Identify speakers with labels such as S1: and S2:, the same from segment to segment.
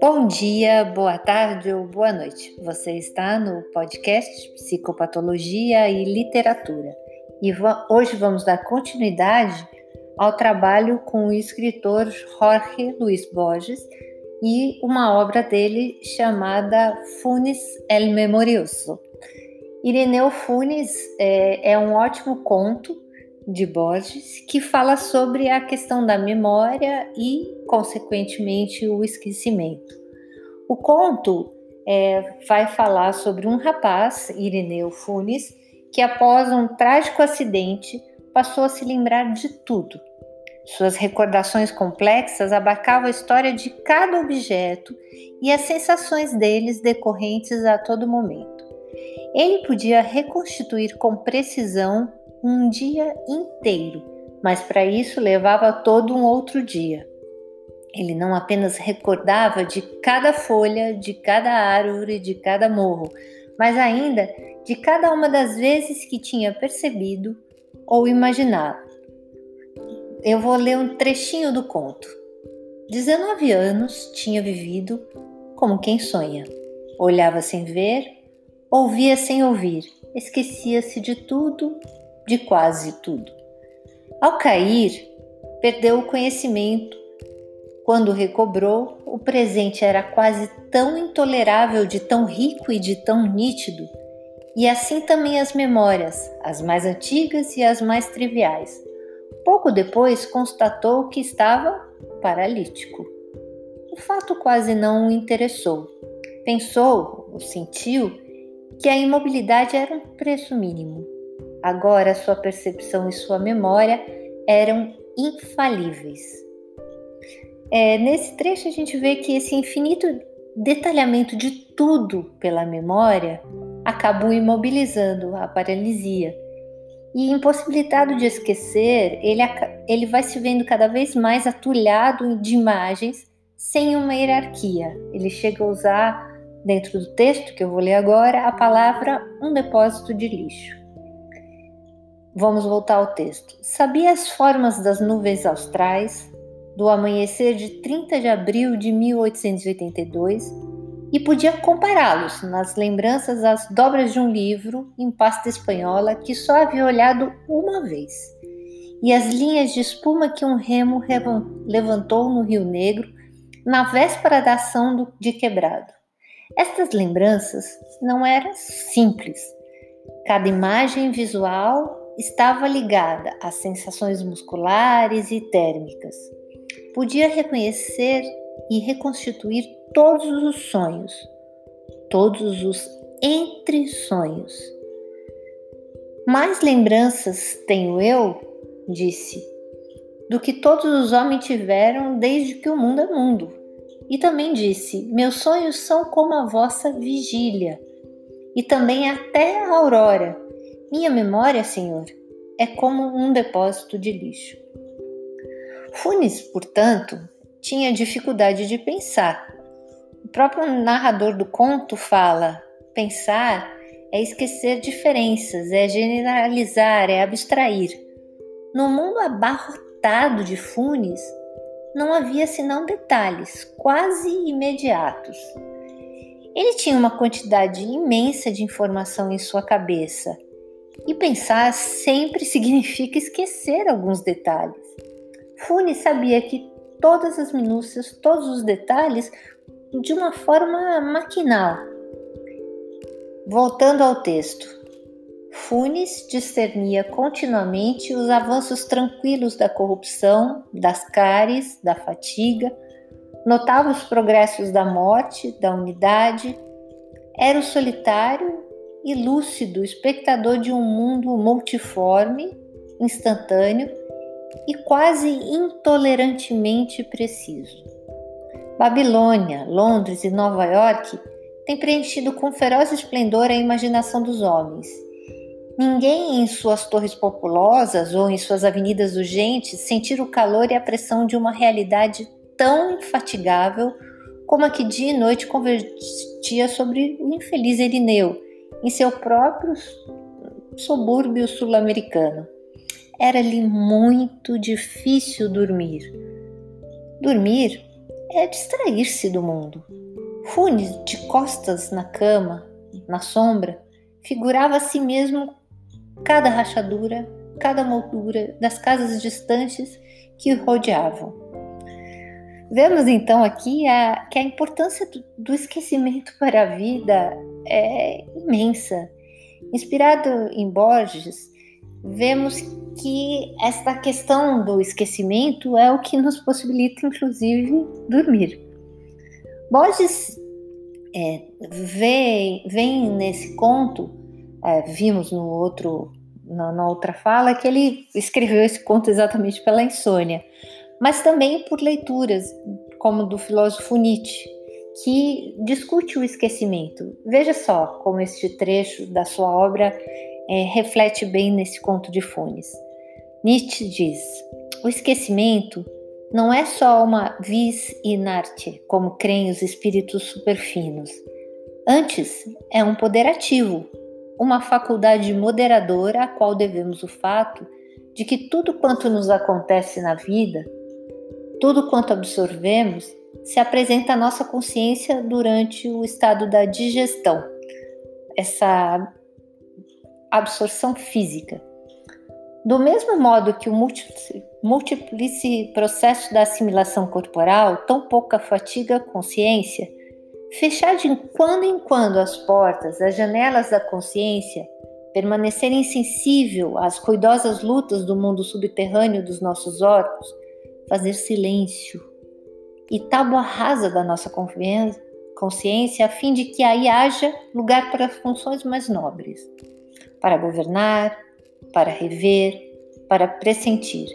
S1: Bom dia, boa tarde ou boa noite. Você está no podcast Psicopatologia e Literatura e hoje vamos dar continuidade ao trabalho com o escritor Jorge Luiz Borges e uma obra dele chamada Funes el Memorioso. Ireneu Funes é, é um ótimo conto de Borges que fala sobre a questão da memória e, consequentemente, o esquecimento. O conto é, vai falar sobre um rapaz, Ireneu Funes, que após um trágico acidente passou a se lembrar de tudo. Suas recordações complexas abarcavam a história de cada objeto e as sensações deles decorrentes a todo momento. Ele podia reconstituir com precisão um dia inteiro, mas para isso levava todo um outro dia. Ele não apenas recordava de cada folha, de cada árvore, de cada morro, mas ainda de cada uma das vezes que tinha percebido ou imaginado. Eu vou ler um trechinho do conto. 19 anos tinha vivido como quem sonha. Olhava sem ver, ouvia sem ouvir, esquecia-se de tudo de quase tudo. Ao cair, perdeu o conhecimento. Quando recobrou, o presente era quase tão intolerável de tão rico e de tão nítido, e assim também as memórias, as mais antigas e as mais triviais. Pouco depois constatou que estava paralítico. O fato quase não o interessou. Pensou, ou sentiu, que a imobilidade era um preço mínimo. Agora sua percepção e sua memória eram infalíveis. É, nesse trecho a gente vê que esse infinito detalhamento de tudo pela memória acabou imobilizando a paralisia. E impossibilitado de esquecer, ele, ele vai se vendo cada vez mais atulhado de imagens sem uma hierarquia. Ele chega a usar, dentro do texto que eu vou ler agora, a palavra um depósito de lixo. Vamos voltar ao texto. Sabia as formas das nuvens austrais do amanhecer de 30 de abril de 1882 e podia compará-los nas lembranças às dobras de um livro em pasta espanhola que só havia olhado uma vez, e as linhas de espuma que um remo levantou no Rio Negro na véspera da ação de quebrado. Estas lembranças não eram simples. Cada imagem visual estava ligada às sensações musculares e térmicas. Podia reconhecer e reconstituir todos os sonhos, todos os entre-sonhos. Mais lembranças tenho eu, disse, do que todos os homens tiveram desde que o mundo é mundo. E também disse: Meus sonhos são como a vossa vigília, e também até a aurora minha memória, Senhor, é como um depósito de lixo. Funes, portanto, tinha dificuldade de pensar. O próprio narrador do conto fala: pensar é esquecer diferenças, é generalizar, é abstrair. No mundo abarrotado de Funes, não havia senão detalhes quase imediatos. Ele tinha uma quantidade imensa de informação em sua cabeça e pensar sempre significa esquecer alguns detalhes. Fune sabia que todas as minúcias, todos os detalhes, de uma forma maquinal. Voltando ao texto, Funes discernia continuamente os avanços tranquilos da corrupção, das cáries, da fatiga, notava os progressos da morte, da unidade, era o solitário e lúcido espectador de um mundo multiforme, instantâneo e quase intolerantemente preciso. Babilônia, Londres e Nova York têm preenchido com feroz esplendor a imaginação dos homens. Ninguém em suas torres populosas ou em suas avenidas urgentes sentir o calor e a pressão de uma realidade tão infatigável como a que dia e noite convertia sobre o infeliz Irineu, em seu próprio subúrbio sul-americano. era-lhe muito difícil dormir. Dormir é distrair-se do mundo. Funes, de costas na cama, na sombra, figurava a si mesmo cada rachadura, cada moldura das casas distantes que o rodeavam. Vemos então aqui a, que a importância do, do esquecimento para a vida é imensa. Inspirado em Borges, vemos que esta questão do esquecimento é o que nos possibilita, inclusive, dormir. Borges é, vem, vem nesse conto, é, vimos no outro, na, na outra fala, que ele escreveu esse conto exatamente pela insônia, mas também por leituras, como do filósofo Nietzsche, que discute o esquecimento. Veja só como este trecho da sua obra é, reflete bem nesse conto de Funes. Nietzsche diz: o esquecimento não é só uma vis inerte, como creem os espíritos superfinos. Antes, é um poder ativo, uma faculdade moderadora a qual devemos o fato de que tudo quanto nos acontece na vida, tudo quanto absorvemos, se apresenta à nossa consciência durante o estado da digestão, essa absorção física. Do mesmo modo que o múltiplice processo da assimilação corporal tão pouca fatiga a consciência, fechar de quando em quando as portas, as janelas da consciência, permanecer insensível às ruidosas lutas do mundo subterrâneo dos nossos órgãos, fazer silêncio e tábua rasa da nossa consciência a fim de que aí haja lugar para funções mais nobres para governar, para rever, para pressentir.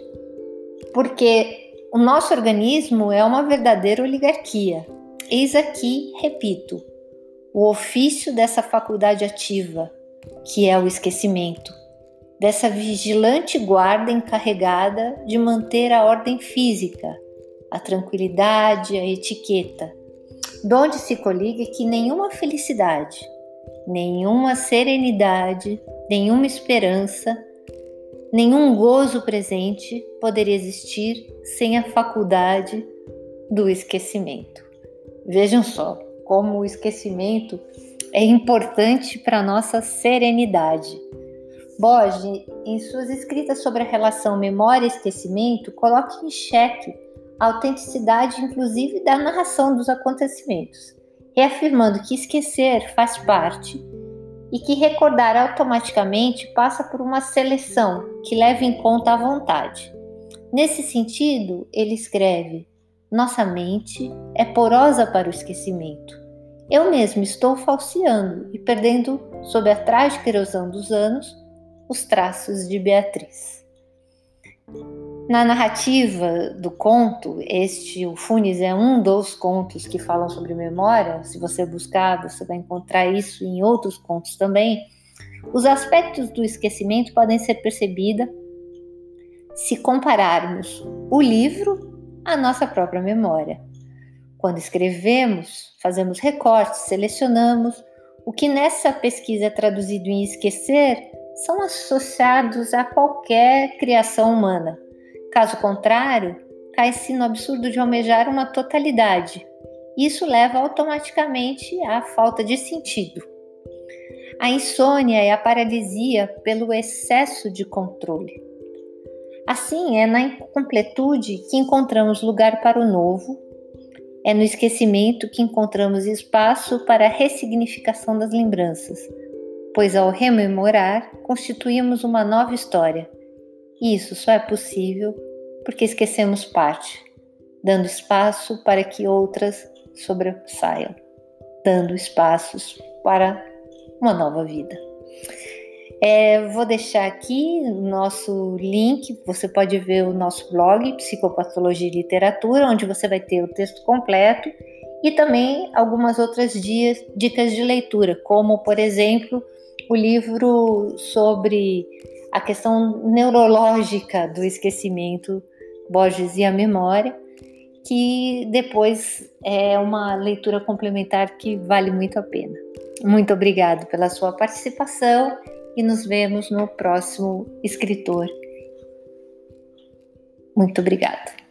S1: Porque o nosso organismo é uma verdadeira oligarquia. Eis aqui, repito, o ofício dessa faculdade ativa, que é o esquecimento, dessa vigilante guarda encarregada de manter a ordem física, a tranquilidade, a etiqueta, donde se coliga que nenhuma felicidade, nenhuma serenidade, nenhuma esperança, nenhum gozo presente poderia existir sem a faculdade do esquecimento. Vejam só como o esquecimento é importante para a nossa serenidade. Borges, em suas escritas sobre a relação memória e esquecimento, coloca em xeque a autenticidade, inclusive, da narração dos acontecimentos, reafirmando que esquecer faz parte e que recordar automaticamente passa por uma seleção que leva em conta a vontade. Nesse sentido, ele escreve: Nossa mente é porosa para o esquecimento. Eu mesmo estou falseando e perdendo, sob a trágica erosão dos anos, os traços de Beatriz. Na narrativa do conto, este, o Funes, é um dos contos que falam sobre memória. Se você buscar, você vai encontrar isso em outros contos também. Os aspectos do esquecimento podem ser percebidos se compararmos o livro à nossa própria memória. Quando escrevemos, fazemos recortes, selecionamos. O que nessa pesquisa é traduzido em esquecer são associados a qualquer criação humana Caso contrário, cai-se no absurdo de almejar uma totalidade. Isso leva automaticamente à falta de sentido. A insônia é a paralisia pelo excesso de controle. Assim, é na incompletude que encontramos lugar para o novo, é no esquecimento que encontramos espaço para a ressignificação das lembranças, pois ao rememorar constituímos uma nova história e isso só é possível porque esquecemos parte, dando espaço para que outras sobressaiam, dando espaços para uma nova vida. É, vou deixar aqui o nosso link, você pode ver o nosso blog Psicopatologia e Literatura, onde você vai ter o texto completo e também algumas outras dicas de leitura, como por exemplo o livro sobre a questão neurológica do esquecimento, Borges e a memória, que depois é uma leitura complementar que vale muito a pena. Muito obrigado pela sua participação e nos vemos no próximo escritor Muito obrigada.